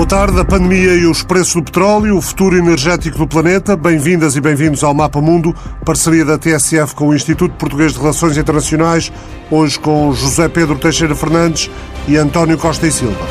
Boa tarde. A pandemia e os preços do petróleo, o futuro energético do planeta. Bem-vindas e bem-vindos ao Mapa Mundo, parceria da TSF com o Instituto Português de Relações Internacionais, hoje com José Pedro Teixeira Fernandes e António Costa e Silva.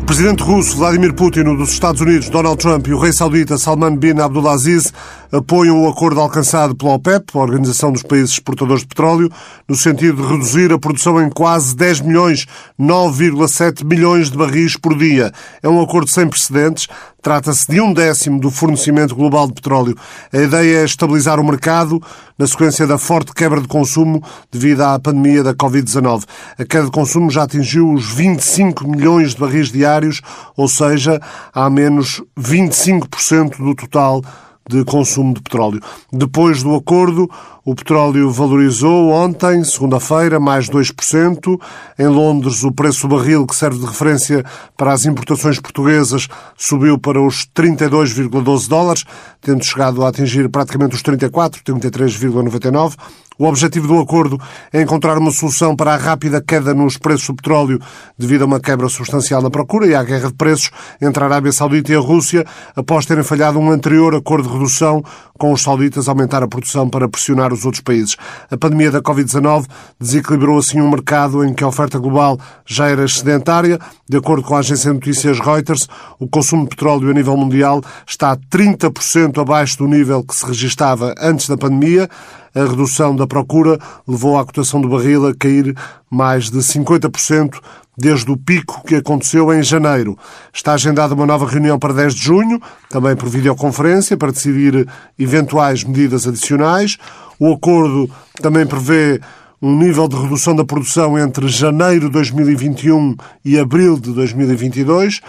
O presidente russo Vladimir Putin, dos Estados Unidos Donald Trump e o rei saudita Salman bin Abdulaziz apoiam o acordo alcançado pela OPEP, a Organização dos Países Exportadores de Petróleo, no sentido de reduzir a produção em quase 10 milhões, 9,7 milhões de barris por dia. É um acordo sem precedentes, Trata-se de um décimo do fornecimento global de petróleo. A ideia é estabilizar o mercado na sequência da forte quebra de consumo devido à pandemia da Covid-19. A queda de consumo já atingiu os 25 milhões de barris diários, ou seja, há menos 25% do total de consumo de petróleo. Depois do acordo, o petróleo valorizou ontem, segunda-feira, mais 2%. Em Londres, o preço do barril, que serve de referência para as importações portuguesas, subiu para os 32,12 dólares, tendo chegado a atingir praticamente os 34, 33,99. O objetivo do acordo é encontrar uma solução para a rápida queda nos preços do petróleo devido a uma quebra substancial na procura e à guerra de preços entre a Arábia Saudita e a Rússia, após terem falhado um anterior acordo de redução com os sauditas a aumentar a produção para pressionar os outros países. A pandemia da Covid-19 desequilibrou assim um mercado em que a oferta global já era excedentária. De acordo com a agência de notícias Reuters, o consumo de petróleo a nível mundial está 30% abaixo do nível que se registava antes da pandemia a redução da procura levou a cotação do barril a cair mais de 50% desde o pico que aconteceu em janeiro. Está agendada uma nova reunião para 10 de junho, também por videoconferência, para decidir eventuais medidas adicionais. O acordo também prevê um nível de redução da produção entre janeiro de 2021 e abril de 2022,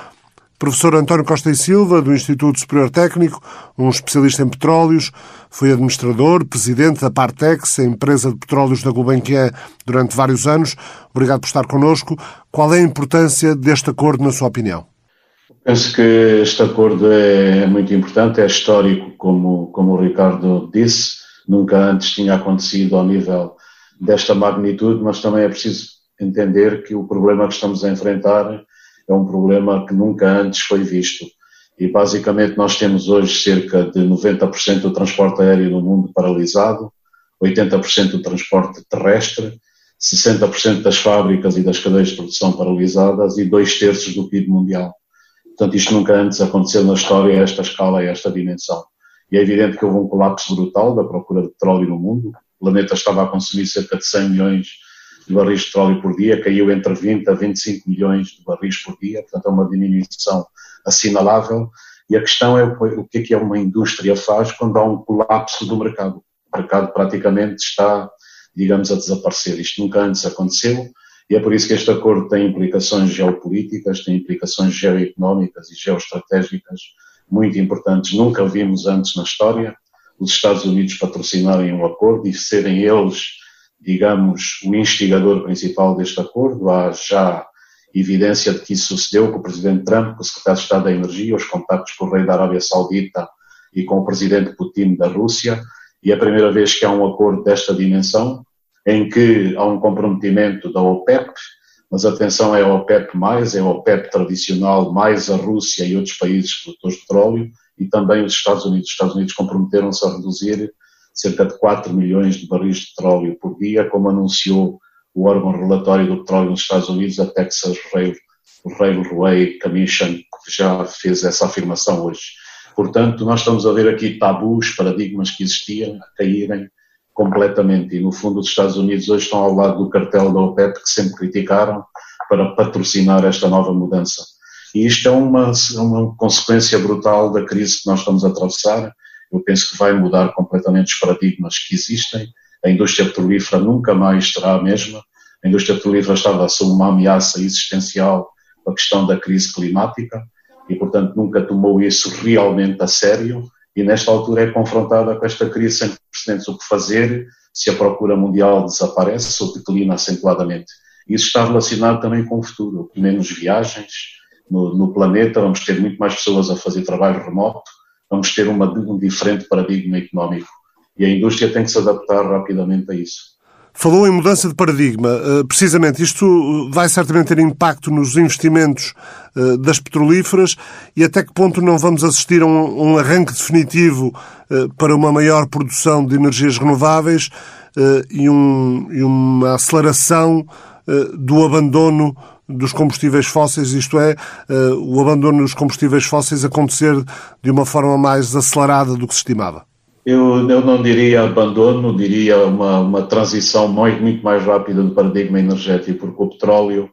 Professor António Costa e Silva, do Instituto Superior Técnico, um especialista em petróleos, foi administrador, presidente da Partex, a empresa de petróleos da Gulbenkian, durante vários anos. Obrigado por estar connosco. Qual é a importância deste acordo, na sua opinião? Penso que este acordo é muito importante, é histórico, como, como o Ricardo disse. Nunca antes tinha acontecido ao nível desta magnitude, mas também é preciso entender que o problema que estamos a enfrentar é um problema que nunca antes foi visto. E basicamente nós temos hoje cerca de 90% do transporte aéreo no mundo paralisado, 80% do transporte terrestre, 60% das fábricas e das cadeias de produção paralisadas e dois terços do PIB mundial. Portanto, isto nunca antes aconteceu na história a esta escala e a esta dimensão. E é evidente que houve um colapso brutal da procura de petróleo no mundo. O planeta estava a consumir cerca de 100 milhões de barris de petróleo por dia, caiu entre 20 a 25 milhões de barris por dia, portanto é uma diminuição assinalável. E a questão é o que é que uma indústria faz quando há um colapso do mercado. O mercado praticamente está, digamos, a desaparecer. Isto nunca antes aconteceu e é por isso que este acordo tem implicações geopolíticas, tem implicações geoeconómicas e geoestratégicas muito importantes. Nunca vimos antes na história os Estados Unidos patrocinarem um acordo e serem eles digamos, o instigador principal deste acordo. Há já evidência de que isso sucedeu com o Presidente Trump, com o Secretário de Estado da Energia, os contactos com o Rei da Arábia Saudita e com o Presidente Putin da Rússia. E é a primeira vez que há um acordo desta dimensão, em que há um comprometimento da OPEP, mas atenção, é a OPEP+, é a OPEP tradicional, mais a Rússia e outros países produtores de petróleo, e também os Estados Unidos. Os Estados Unidos comprometeram-se a reduzir cerca de 4 milhões de barris de petróleo por dia, como anunciou o órgão relatório do petróleo nos Estados Unidos, a Texas Rail, Railway Commission, que já fez essa afirmação hoje. Portanto, nós estamos a ver aqui tabus, paradigmas que existiam a caírem completamente. E, no fundo, os Estados Unidos hoje estão ao lado do cartel da OPEP, que sempre criticaram, para patrocinar esta nova mudança. E isto é uma, uma consequência brutal da crise que nós estamos a atravessar eu penso que vai mudar completamente os paradigmas que existem. A indústria petrolífera nunca mais será a mesma. A indústria petrolífera estava a ser uma ameaça existencial com a questão da crise climática e, portanto, nunca tomou isso realmente a sério. E nesta altura é confrontada com esta crise sem precedentes. O que fazer se a procura mundial desaparece ou declina acentuadamente? Isso está relacionado também com o futuro. Menos viagens no, no planeta, vamos ter muito mais pessoas a fazer trabalho remoto, vamos ter uma, um diferente paradigma económico e a indústria tem que se adaptar rapidamente a isso. Falou em mudança de paradigma. Eh, precisamente, isto vai certamente ter impacto nos investimentos eh, das petrolíferas e até que ponto não vamos assistir a um arranque definitivo eh, para uma maior produção de energias renováveis e uma aceleração do abandono dos combustíveis fósseis, isto é, o abandono dos combustíveis fósseis acontecer de uma forma mais acelerada do que se estimava? Eu, eu não diria abandono, diria uma, uma transição muito, muito mais rápida do paradigma energético, porque o petróleo,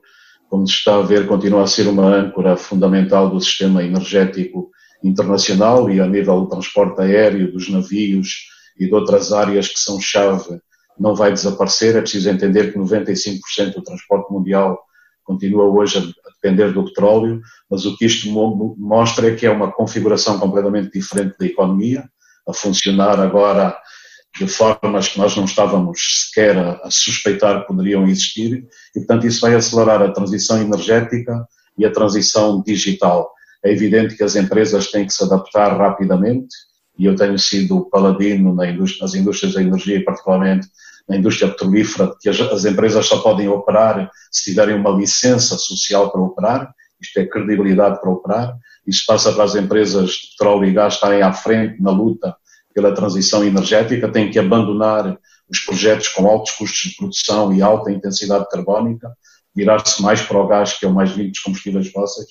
como se está a ver, continua a ser uma âncora fundamental do sistema energético internacional e a nível do transporte aéreo, dos navios e de outras áreas que são chave, não vai desaparecer. É preciso entender que 95% do transporte mundial continua hoje a depender do petróleo, mas o que isto mostra é que é uma configuração completamente diferente da economia a funcionar agora de formas que nós não estávamos sequer a, suspeitar que poderiam existir, e portanto isso vai acelerar a transição energética e a transição digital. É evidente que as empresas têm que se adaptar rapidamente, e eu tenho sido paladino nas indústrias da energia, particularmente na indústria petrolífera, que as, as empresas só podem operar se tiverem uma licença social para operar, isto é credibilidade para operar, isso passa para as empresas de petróleo e gás estarem à frente na luta pela transição energética, têm que abandonar os projetos com altos custos de produção e alta intensidade carbónica, virar-se mais para o gás, que é o mais limpo dos combustíveis fósseis,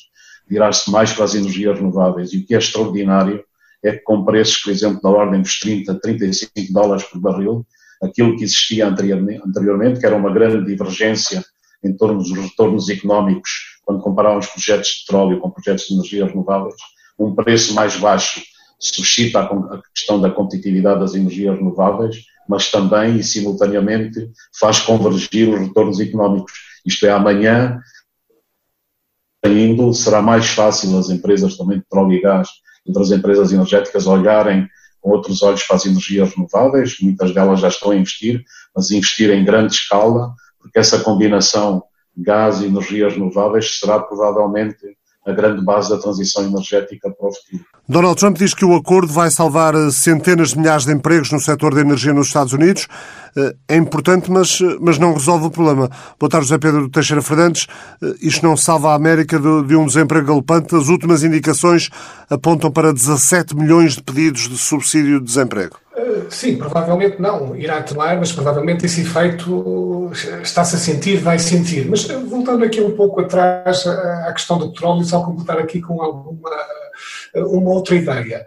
virar-se mais para as energias renováveis. E o que é extraordinário é que com preços, por exemplo, na ordem dos 30, 35 dólares por barril, aquilo que existia anteriormente, que era uma grande divergência em torno dos retornos económicos, quando comparávamos projetos de petróleo com projetos de energias renováveis, um preço mais baixo suscita a questão da competitividade das energias renováveis, mas também e simultaneamente faz convergir os retornos económicos. Isto é, amanhã, ainda será mais fácil as empresas também de petróleo e gás, entre as empresas energéticas, olharem com outros olhos para as energias renováveis, muitas delas já estão a investir, mas investir em grande escala, porque essa combinação gás e energias renováveis será provavelmente a grande base da transição energética para o futuro. Donald Trump diz que o acordo vai salvar eh, centenas de milhares de empregos no setor da energia nos Estados Unidos. Eh, é importante, mas, eh, mas não resolve o problema. Boa tarde, José Pedro Teixeira Fernandes. Isto não salva a América de um desemprego galopante. As últimas indicações apontam para 17 milhões de pedidos de subsídio de desemprego. Sim, provavelmente não irá tomar, mas provavelmente esse efeito está-se a sentir, vai sentir. Mas voltando aqui um pouco atrás à questão do petróleo, só completar aqui com alguma uma outra ideia.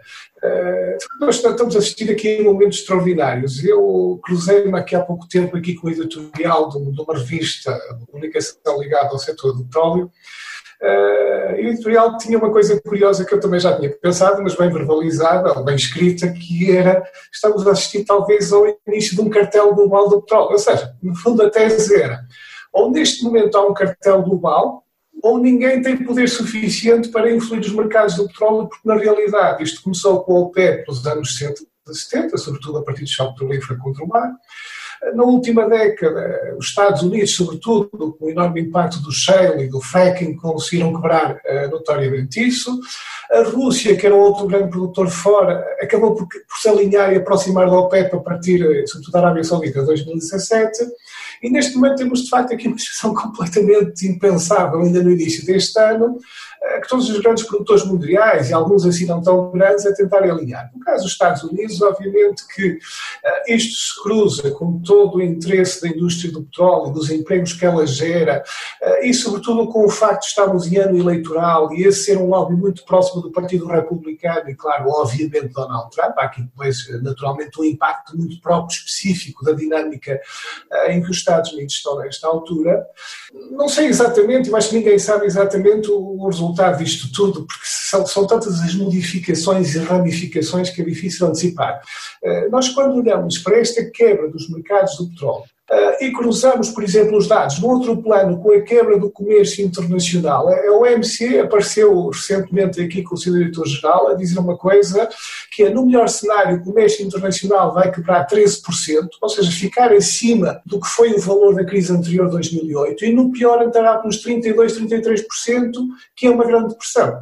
Nós estamos a assistir aqui a momentos extraordinários. Eu cruzei-me aqui há pouco tempo aqui com o editorial de uma revista de comunicação ligada ao setor do petróleo, Uh, editorial tinha uma coisa curiosa que eu também já tinha pensado, mas bem verbalizada, bem escrita, que era estamos a assistir talvez ao início de um cartel global do petróleo. Ou seja, no fundo a tese era, ou neste momento há um cartel global, ou ninguém tem poder suficiente para influir os mercados do petróleo, porque na realidade isto começou com o OPEP nos anos 70, sobretudo a partir do choque petrolífero contra o mar, na última década, os Estados Unidos, sobretudo com o enorme impacto do shale e do fracking, conseguiram quebrar uh, notoriamente isso. A Rússia, que era outro grande produtor fora, acabou por, por se alinhar e aproximar da OPEP a partir, eh, sobretudo da Arábia Saudita, de 2017. E neste momento temos de facto aqui uma situação completamente impensável, ainda no início deste ano, eh, que todos os grandes produtores mundiais, e alguns assim não tão grandes, a tentarem alinhar. No caso dos Estados Unidos, obviamente que uh, isto se cruza com todo o interesse da indústria do petróleo, dos empregos que ela gera, e sobretudo com o facto de estarmos em ano eleitoral e esse ser um lobby muito próximo do Partido Republicano e, claro, obviamente Donald Trump, há aqui depois naturalmente um impacto muito próprio, específico da dinâmica uh, em que os Estados Unidos estão nesta altura. Não sei exatamente, acho que ninguém sabe exatamente o resultado resultado disto tudo, porque são, são tantas as modificações e ramificações que é difícil antecipar. Uh, nós, quando olhamos para esta quebra dos mercados do petróleo, e cruzamos, por exemplo, os dados no outro plano com a quebra do comércio internacional. A OMC apareceu recentemente aqui com o seu diretor-geral a dizer uma coisa, que é no melhor cenário o comércio internacional vai quebrar 13%, ou seja, ficar acima do que foi o valor da crise anterior de 2008, e no pior entrará pelos 32%, 33%, que é uma grande depressão.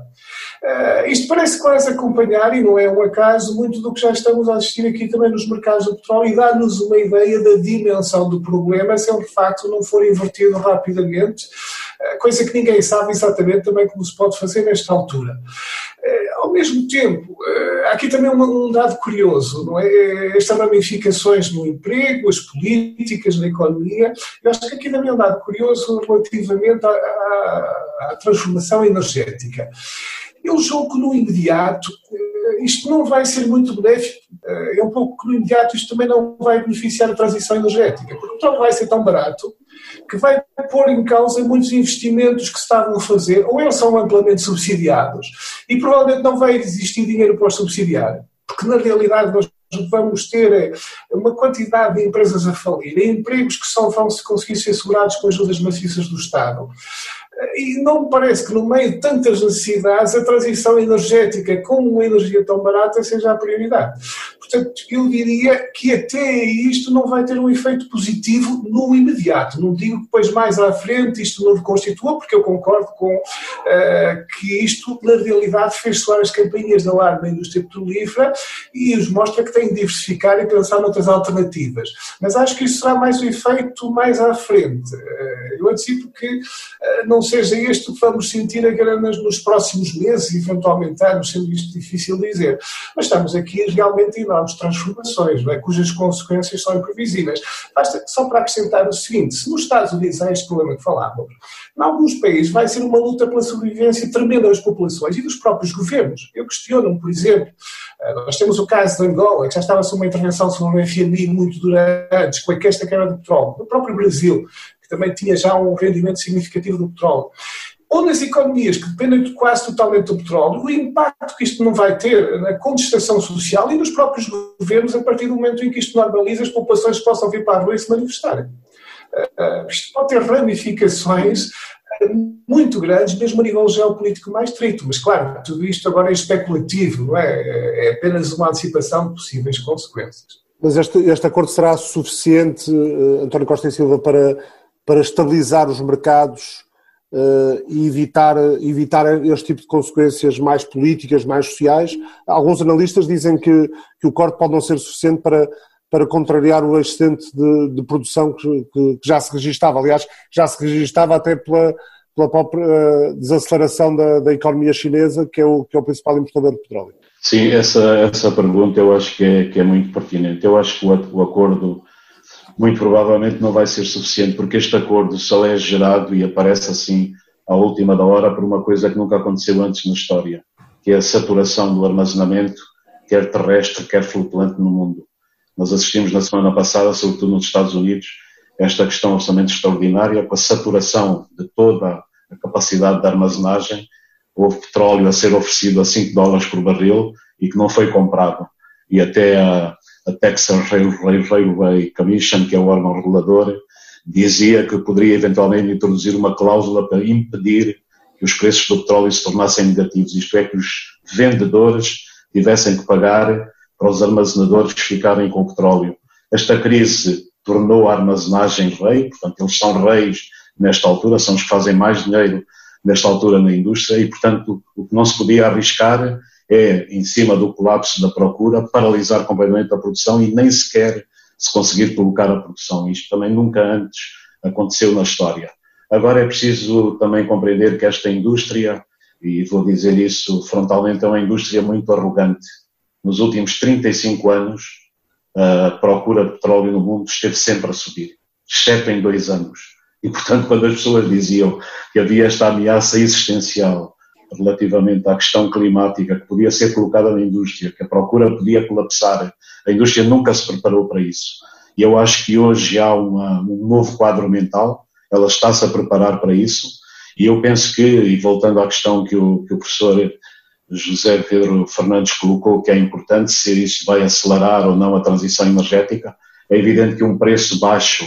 Uh, isto parece quase acompanhar, e não é um acaso, muito do que já estamos a assistir aqui também nos mercados do petróleo e dá-nos uma ideia da dimensão do problema se ele de facto não for invertido rapidamente, uh, coisa que ninguém sabe exatamente também como se pode fazer nesta altura. Uh, ao mesmo tempo, há aqui também um, um dado curioso, não é? Estas ramificações no emprego, as políticas, na economia, eu acho que aqui também é um dado curioso relativamente à, à, à transformação energética. Eu julgo que no imediato eh, isto não vai ser muito benéfico. É um pouco que no imediato isto também não vai beneficiar a transição energética, porque o petróleo vai ser tão barato que vai pôr em causa muitos investimentos que se estavam a fazer, ou eles são amplamente subsidiados, e provavelmente não vai existir dinheiro para os subsidiar, porque na realidade nós vamos ter eh, uma quantidade de empresas a falir, empregos que só vão se conseguir ser segurados com ajudas maciças do Estado. E não parece que no meio de tantas necessidades a transição energética com uma energia tão barata seja a prioridade. Portanto, eu diria que até isto não vai ter um efeito positivo no imediato. Não digo que depois mais à frente isto não constitua, porque eu concordo com uh, que isto, na realidade, fez soar as campanhas de alarme da indústria petrolífera e os mostra que tem de diversificar e pensar noutras alternativas. Mas acho que isso será mais um efeito mais à frente. Uh, eu antecipo que uh, não seja este que vamos sentir apenas nos próximos meses, eventualmente anos, sendo isto difícil dizer. Mas estamos aqui realmente em enormes transformações, é? cujas consequências são imprevisíveis. Basta só para acrescentar o seguinte: se nos Estados Unidos há este problema que falávamos, em alguns países vai ser uma luta pela sobrevivência tremenda das populações e dos próprios governos. Eu questiono-me, por exemplo, eh, nós temos o caso de Angola, que já estava sob uma intervenção sobre o FMI muito durante, com a questa quebra do petróleo. No próprio Brasil, que também tinha já um rendimento significativo do petróleo ou nas economias que dependem quase totalmente do petróleo, o impacto que isto não vai ter na contestação social e nos próprios governos a partir do momento em que isto normaliza as populações possam vir para a rua e se manifestarem. Uh, isto pode ter ramificações uh, muito grandes, mesmo a nível geopolítico mais estrito, mas claro, tudo isto agora é especulativo, não é? É apenas uma antecipação de possíveis consequências. Mas este, este acordo será suficiente, uh, António Costa e Silva, para, para estabilizar os mercados e evitar, evitar este tipo de consequências mais políticas, mais sociais. Alguns analistas dizem que, que o corte pode não ser suficiente para, para contrariar o excedente de, de produção que, que, que, já se registava. Aliás, já se registava até pela, pela própria eh, desaceleração da, da economia chinesa, que é, o, que é o principal importador de petróleo. Sim, essa, essa pergunta eu acho que é, que é muito pertinente. Eu acho que o, o acordo muito provavelmente não vai ser suficiente, porque este acordo só é gerado e aparece assim à última da hora por uma coisa que nunca aconteceu antes na história, que é a saturação do armazenamento, quer terrestre, quer flutuante no mundo. Nós assistimos na semana passada, sobretudo nos Estados Unidos, esta questão absolutamente extraordinária, com a saturação de toda a capacidade de armazenagem, houve petróleo a ser oferecido a 5 dólares por barril e que não foi comprado. E até a, a Texas Railway Commission, que é o órgão regulador, dizia que poderia eventualmente introduzir uma cláusula para impedir que os preços do petróleo se tornassem negativos, isto é, que os vendedores tivessem que pagar para os armazenadores ficarem com o petróleo. Esta crise tornou a armazenagem rei, portanto, eles são reis nesta altura, são os que fazem mais dinheiro nesta altura na indústria e, portanto, o que não se podia arriscar é, em cima do colapso da procura, paralisar completamente a produção e nem sequer se conseguir colocar a produção. Isto também nunca antes aconteceu na história. Agora é preciso também compreender que esta indústria, e vou dizer isso frontalmente, é uma indústria muito arrogante. Nos últimos 35 anos, a procura de petróleo no mundo esteve sempre a subir, exceto em dois anos. E, portanto, quando as pessoas diziam que havia esta ameaça existencial relativamente à questão climática que podia ser colocada na indústria, que a procura podia colapsar, a indústria nunca se preparou para isso. E eu acho que hoje há uma, um novo quadro mental, ela está-se a preparar para isso, e eu penso que, e voltando à questão que o, que o professor José Pedro Fernandes colocou, que é importante se isso vai acelerar ou não a transição energética, é evidente que um preço baixo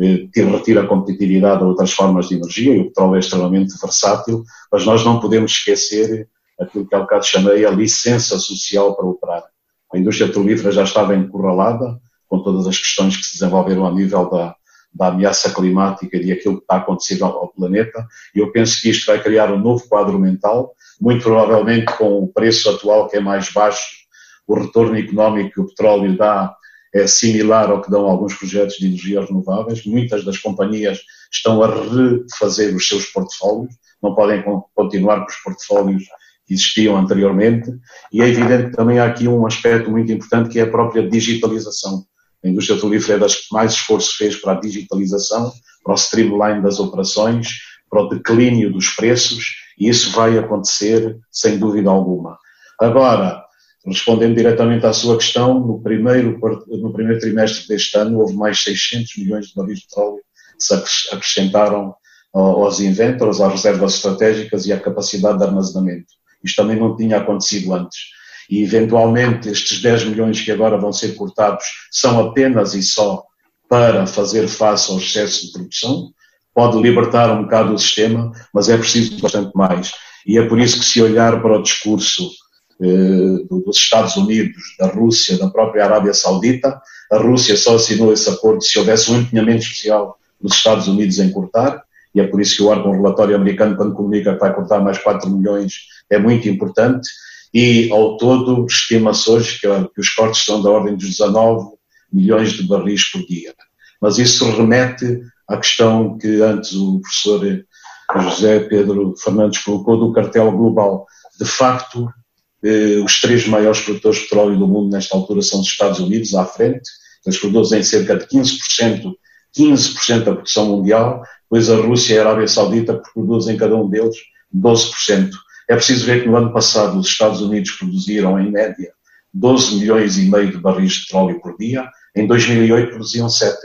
eh, retira a competitividade a outras formas de energia, e o petróleo é extremamente versátil, mas nós não podemos esquecer aquilo que há bocado chamei a licença social para operar. A indústria petrolífera já estava encurralada, com todas as questões que se desenvolveram a nível da, da ameaça climática e aquilo que está acontecendo ao, ao planeta, e eu penso que isto vai criar um novo quadro mental, muito provavelmente com o preço atual que é mais baixo, o retorno económico que o petróleo dá é similar ao que dão alguns projetos de energia renováveis. Muitas das companhias estão a refazer os seus portfólios, não podem continuar com os portfólios que existiam anteriormente. E é evidente que também há aqui um aspecto muito importante que é a própria digitalização. A indústria petrolífera é das que mais esforço fez para a digitalização, para o streamline das operações, para o declínio dos preços, e isso vai acontecer sem dúvida alguma. Agora, respondendo diretamente à sua questão, no primeiro, no primeiro trimestre deste ano houve mais 600 milhões de barris de petróleo que se acrescentaram aos inventors, às reservas estratégicas e à capacidade de armazenamento. Isto também não tinha acontecido antes. E, eventualmente, estes 10 milhões que agora vão ser cortados são apenas e só para fazer face ao excesso de produção. Pode libertar um bocado o sistema, mas é preciso bastante mais. E é por isso que, se olhar para o discurso dos Estados Unidos, da Rússia, da própria Arábia Saudita, a Rússia só assinou esse acordo se houvesse um empenhamento especial dos Estados Unidos em cortar, e é por isso que o órgão relatório americano, quando comunica que vai cortar mais 4 milhões, é muito importante. E, ao todo, estima-se hoje que, que os cortes são da ordem dos 19 milhões de barris por dia. Mas isso remete à questão que antes o professor José Pedro Fernandes colocou do cartel global. De facto, eh, os três maiores produtores de petróleo do mundo nesta altura são os Estados Unidos, à frente, eles produzem cerca de 15%, 15% da produção mundial, pois a Rússia e a Arábia Saudita produzem cada um deles 12%. É preciso ver que no ano passado os Estados Unidos produziram, em média, 12 milhões e meio de barris de petróleo por dia, em 2008 produziam 7.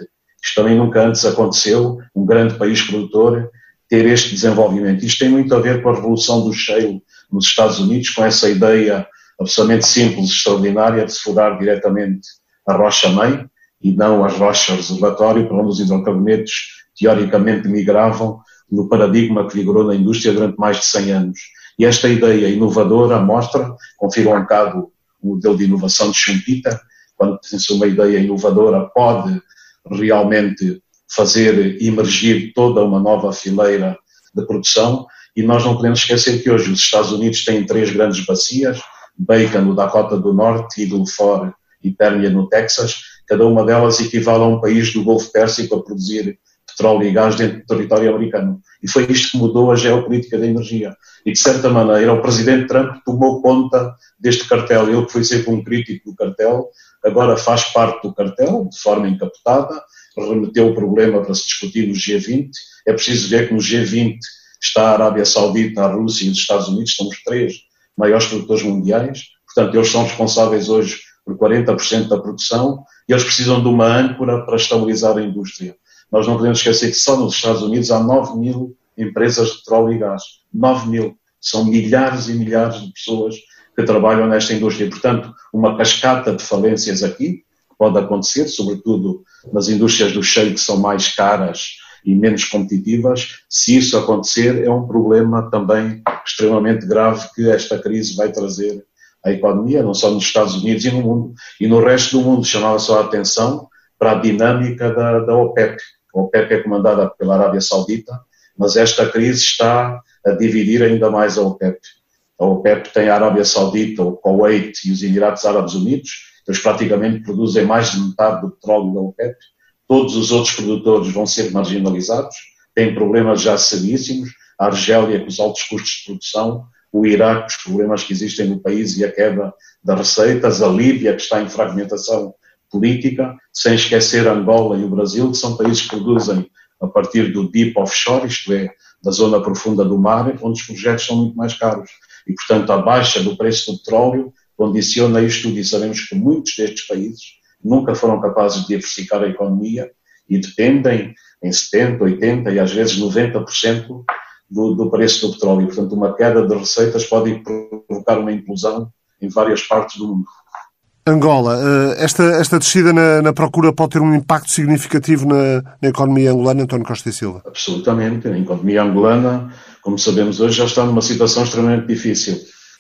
Isto também nunca antes aconteceu, um grande país produtor ter este desenvolvimento. Isto tem muito a ver com a revolução do shale nos Estados Unidos, com essa ideia absolutamente simples, extraordinária, de se furar diretamente a rocha-mãe e não as rochas reservatório, para onde os hidrocarbonetos teoricamente migravam no paradigma que vigorou na indústria durante mais de 100 anos. E esta ideia inovadora mostra, confirma um bocado o modelo de inovação de Schumpeter, quando tem-se uma ideia inovadora, pode realmente fazer emergir toda uma nova fileira de produção. E nós não podemos esquecer que hoje os Estados Unidos têm três grandes bacias, Bacon no Dakota do Norte, Eagle Ford e Permian no Texas. Cada uma delas equivale a um país do Golfo Pérsico a produzir petróleo e gás dentro do território americano. E foi isto que mudou a geopolítica da energia. E, de certa maneira, o presidente Trump tomou conta deste cartel. Ele, que foi sempre um crítico do cartel, agora faz parte do cartel, de forma encapotada, remeteu o problema para se discutir no G20. É preciso ver que no G20 está a Arábia Saudita, a Rússia e os Estados Unidos, são os três maiores produtores mundiais. Portanto, eles são responsáveis hoje por 40% da produção e eles precisam de uma âncora para estabilizar a indústria. Nós não podemos esquecer que só nos Estados Unidos há 9 mil empresas de petróleo e gás. 9 mil. São milhares e milhares de pessoas que trabalham nesta indústria. Portanto, uma cascata de falências aqui pode acontecer, sobretudo nas indústrias do cheio que são mais caras e menos competitivas. Se isso acontecer, é um problema também extremamente grave que esta crise vai trazer à economia, não só nos Estados Unidos e no mundo. E no resto do mundo chamava só a atenção para a dinâmica da, da OPEP. A OPEP é comandada pela Arábia Saudita, mas esta crise está a dividir ainda mais a OPEP. A OPEP tem a Arábia Saudita, o Kuwait e os Emirados Árabes Unidos, eles praticamente produzem mais de metade do petróleo da OPEP. Todos os outros produtores vão ser marginalizados, têm problemas já seríssimos. A Argélia, com os altos custos de produção, o Iraque, os problemas que existem no país e a queda das receitas, a Líbia, que está em fragmentação política, sem esquecer Angola e o Brasil, que são países que produzem a partir do deep offshore, isto é, da zona profunda do mar, onde os projetos são muito mais caros. E, portanto, a baixa do preço do petróleo condiciona isto tudo. E sabemos que muitos destes países nunca foram capazes de diversificar a economia e dependem em 70%, 80% e às vezes 90% do, do preço do petróleo. Portanto, uma queda de receitas pode provocar uma implosão em várias partes do mundo. Angola, eh, esta, esta descida na, na, procura pode ter um impacto significativo na, na, economia angolana, António Costa e Silva? Absolutamente. A economia angolana, como sabemos hoje, já está numa situação extremamente difícil.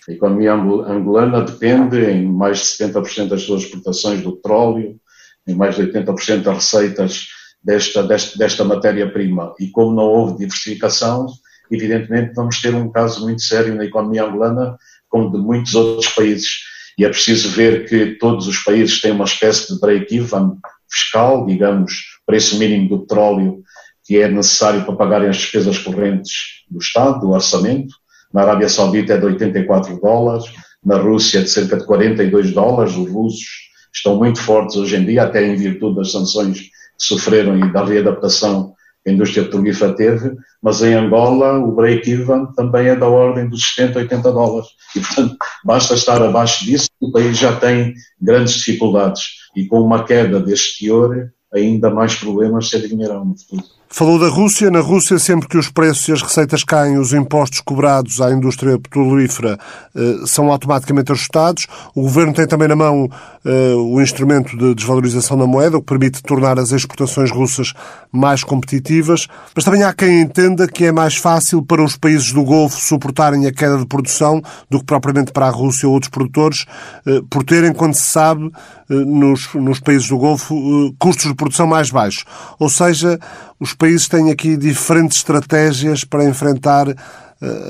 A economia angolana depende em mais de 70% das suas exportações do petróleo, em mais de 80% das receitas desta, desta, desta matéria-prima. E como não houve diversificação, evidentemente vamos ter um caso muito sério na economia angolana, como de muitos outros países. E é preciso ver que todos os países têm uma espécie de break-even fiscal, digamos, preço mínimo do petróleo que é necessário para pagarem as despesas correntes do Estado, do orçamento. Na Arábia Saudita é de 84 dólares, na Rússia de cerca de 42 dólares. Os russos estão muito fortes hoje em dia, até em virtude das sanções que sofreram e da readaptação que a indústria petrolífera teve, mas em Angola o break-even também é da ordem dos 70, 80 dólares. E, portanto, basta estar abaixo disso, o país já tem grandes dificuldades. E com uma queda deste teor, ainda mais problemas se adivinharão no futuro. Falou da Rússia. Na Rússia, sempre que os preços e as receitas caem, os impostos cobrados à indústria petrolífera eh, são automaticamente ajustados. O governo tem também na mão eh, o instrumento de desvalorização da moeda, o que permite tornar as exportações russas mais competitivas. Mas também há quem entenda que é mais fácil para os países do Golfo suportarem a queda de produção do que propriamente para a Rússia ou outros produtores, eh, por terem, quando se sabe, nos, nos países do Golfo, custos de produção mais baixos. Ou seja, os países têm aqui diferentes estratégias para enfrentar uh,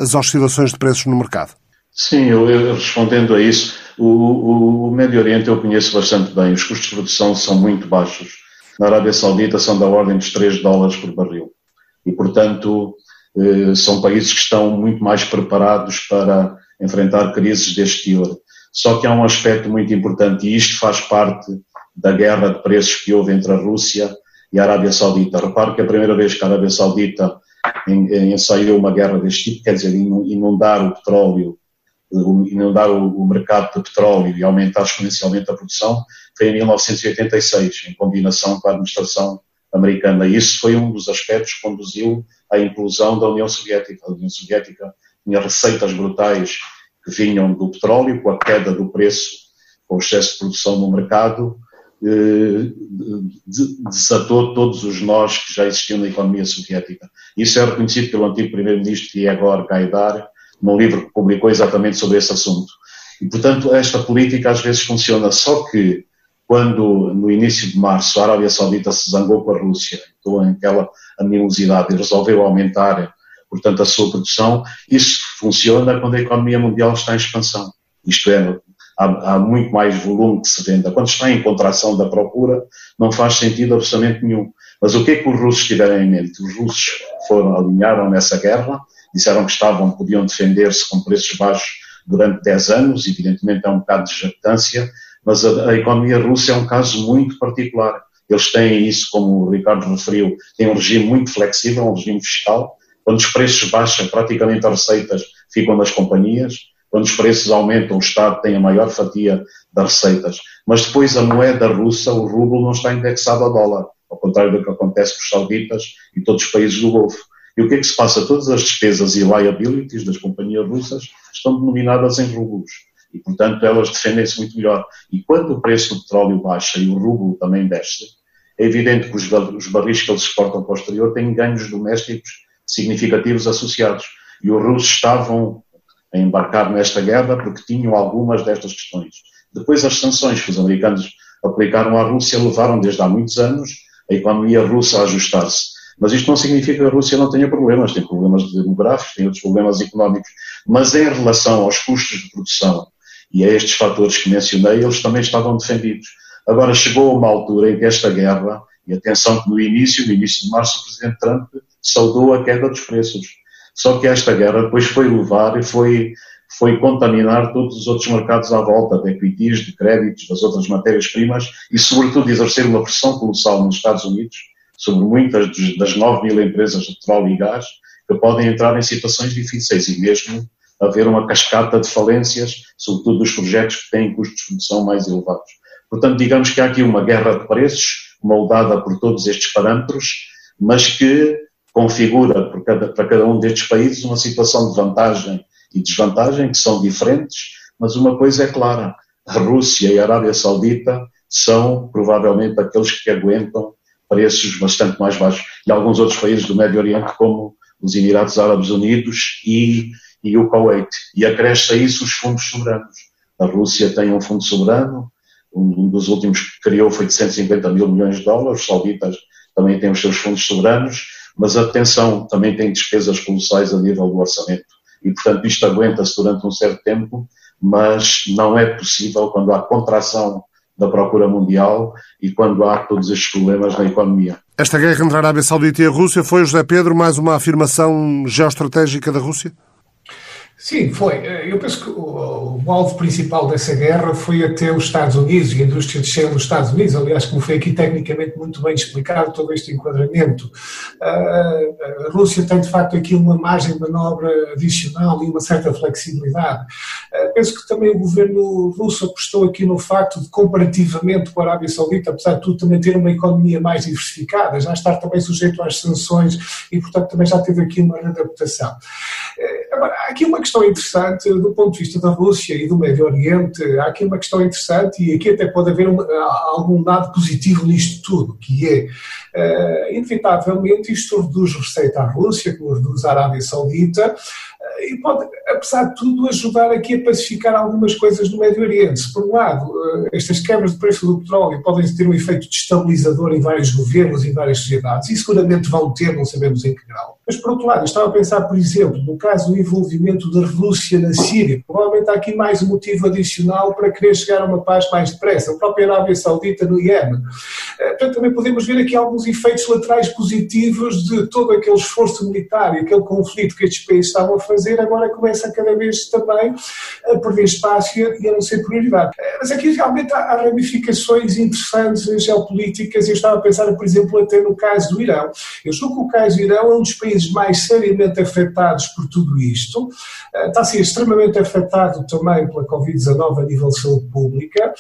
as oscilações de preços no mercado. Sim, eu, eu respondendo a isso, o, o, o, Médio Oriente eu conheço bastante bem. Os custos de produção são muito baixos. Na Arábia Saudita são da ordem dos 3 dólares por barril. E, portanto, eh, são países que estão muito mais preparados para enfrentar crises deste teor. Só que há um aspecto muito importante, e isto faz parte da guerra de preços que houve entre a Rússia e a Arábia Saudita. Repare que a primeira vez que a Arábia Saudita ensaiou uma guerra deste tipo, quer dizer, inundar o petróleo, inundar o mercado de petróleo e aumentar exponencialmente a produção, foi em 1986, em combinação com a administração americana. E isso foi um dos aspectos que conduziu à implosão da União Soviética. A União Soviética tinha receitas brutais que vinham do petróleo, com a queda do preço, com o excesso de produção no mercado, eh, desatou todos os nós que já existiam na economia soviética. Isso é reconhecido pelo antigo primeiro-ministro Yegor Gaidar, num livro que publicou exatamente sobre esse assunto. E, portanto, esta política às vezes funciona, só que quando, no início de março, a Arábia Saudita se zangou com a Rússia, então aquela animosidade e resolveu aumentar, portanto, a sua produção, isso funciona quando a economia mundial está em expansão. Isto é, há, há, muito mais volume que se venda. Quando está em contração da procura, não faz sentido absolutamente nenhum. Mas o que é que os russos tiveram em mente? Os russos foram, alinharam nessa guerra, disseram que estavam, podiam defender-se com preços baixos durante 10 anos, evidentemente é um bocado de jactância, mas a, a economia russa é um caso muito particular. Eles têm isso, como o Ricardo referiu, têm um regime muito flexível, um regime fiscal. Quando os preços baixam, praticamente as receitas ficam nas companhias. Quando os preços aumentam, o Estado tem a maior fatia das receitas. Mas depois a moeda russa, o rublo, não está indexado ao dólar, ao contrário do que acontece com os sauditas e todos os países do Golfo. E o que é que se passa? Todas as despesas e liabilities das companhias russas estão denominadas em rublos. E, portanto, elas defendem-se muito melhor. E quando o preço do petróleo baixa e o rublo também desce, é evidente que os barris que eles exportam para o exterior têm ganhos domésticos significativos associados. E os russos estavam a embarcar nesta guerra porque tinham algumas destas questões. Depois, as sanções que os americanos aplicaram à Rússia levaram desde há muitos anos a economia russa a ajustar-se. Mas isto não significa que a Rússia não tenha problemas, tem problemas demográficos, tem outros problemas económicos. Mas em relação aos custos de produção e a estes fatores que mencionei, eles também estavam defendidos. Agora chegou uma altura em que esta guerra, e atenção que no início, no início de março, o Presidente Trump saudou a queda dos preços. Só que esta guerra depois foi levar e foi, foi contaminar todos os outros mercados à volta, de equities, de créditos, das outras matérias-primas e, sobretudo, exercer uma pressão colossal nos Estados Unidos sobre muitas das 9 mil empresas de petróleo e gás que podem entrar em situações difíceis e mesmo haver uma cascata de falências, sobretudo dos projetos que têm custos de produção mais elevados. Portanto, digamos que há aqui uma guerra de preços, moldada por todos estes parâmetros, mas que configura para cada, para cada um destes países uma situação de vantagem e desvantagem que são diferentes, mas uma coisa é clara: a Rússia e a Arábia Saudita são provavelmente aqueles que aguentam preços bastante mais baixos. E alguns outros países do Médio Oriente, como os Emirados Árabes Unidos e, e o Kuwait. E acresce a isso os fundos soberanos. A Rússia tem um fundo soberano, um dos últimos que criou foi de 150 mil milhões de dólares, os sauditas também têm os seus fundos soberanos, mas atenção, também tem despesas colossais a nível do orçamento. E, portanto, isto aguenta-se durante um certo tempo, mas não é possível quando há contração da procura mundial e quando há todos estes problemas na economia. Esta guerra entre a Arábia Saudita e a Rússia foi, José Pedro, mais uma afirmação geoestratégica da Rússia? Sim, foi. Eu penso que o, o, alvo principal dessa guerra foi até os Estados Unidos e a indústria de shale dos Estados Unidos. Aliás, como foi aqui tecnicamente muito bem explicado todo este enquadramento. A Rússia tem, de facto, aqui uma margem de manobra adicional e uma certa flexibilidade. Penso que também o governo russo apostou aqui no facto de, comparativamente com a Arábia Saudita, apesar de tudo, também ter uma economia mais diversificada, já estar também sujeito às sanções e, portanto, também já teve aqui uma adaptação. Agora, há aqui uma questão interessante do ponto de vista da Rússia e do Médio Oriente, há aqui uma questão interessante e aqui até pode haver algum lado positivo nisto tudo, que é, uh, inevitavelmente, isto reduz receita à Rússia, como reduz à Arábia Saudita, e pode, apesar de tudo, ajudar aqui a pacificar algumas coisas no Médio Oriente. Por um lado, eh, estas quebras de preço do petróleo podem ter um efeito destabilizador em vários governos e várias sociedades, e seguramente vão ter, não sabemos em que grau. Mas, por outro lado, eu estava a pensar, por exemplo, no caso do envolvimento da Rússia na Síria, provavelmente há aqui mais um motivo adicional para querer chegar a uma paz mais depressa. A própria Arábia Saudita no Iémen. Eh, portanto, também podemos ver aqui alguns efeitos laterais positivos de todo aquele esforço militar e aquele conflito que estes países estavam a fazer, agora começa cada vez também a perder espaço e a não ser prioridade. Eh, mas aqui realmente há, ramificações interessantes geopolíticas. Eu estava a pensar, por exemplo, até no caso do Irão. Eu julgo que o caso do Irão é um dos países mais seriamente afetados por tudo isto. Eh, está a ser extremamente afetado também pela Covid-19 a nível de saúde pública.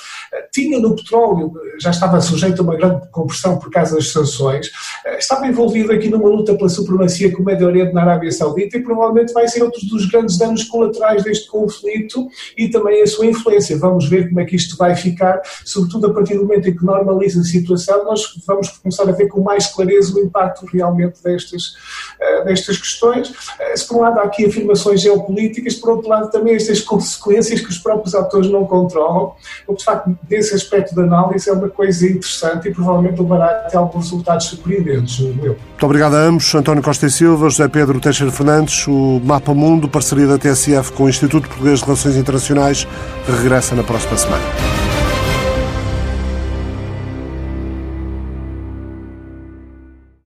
Eh, tinha no petróleo, já estava sujeito a uma grande compressão por causa das sanções. Estava envolvido aqui numa luta pela supremacia com o Médio Oriente na Arábia Saudita e provavelmente vai ser outros dos grandes danos colaterais deste conflito e também a sua influência. Vamos ver como é que isto vai ficar, sobretudo a partir do momento em que normaliza a situação, nós vamos começar a ver com mais clareza o impacto realmente destas, uh, destas questões. Uh, se por um lado há aqui afirmações geopolíticas, por outro lado também estas consequências que os próprios atores não controlam, o que de facto desse aspecto de análise é uma coisa interessante e provavelmente levará até alguns resultados surpreendentes, meu. Muito obrigado a ambos, António Costa e Silva, José Pedro Teixeira Fernandes, o Mapa Mundo, parceria da TSF com o Instituto Português de Relações Internacionais, regressa na próxima semana.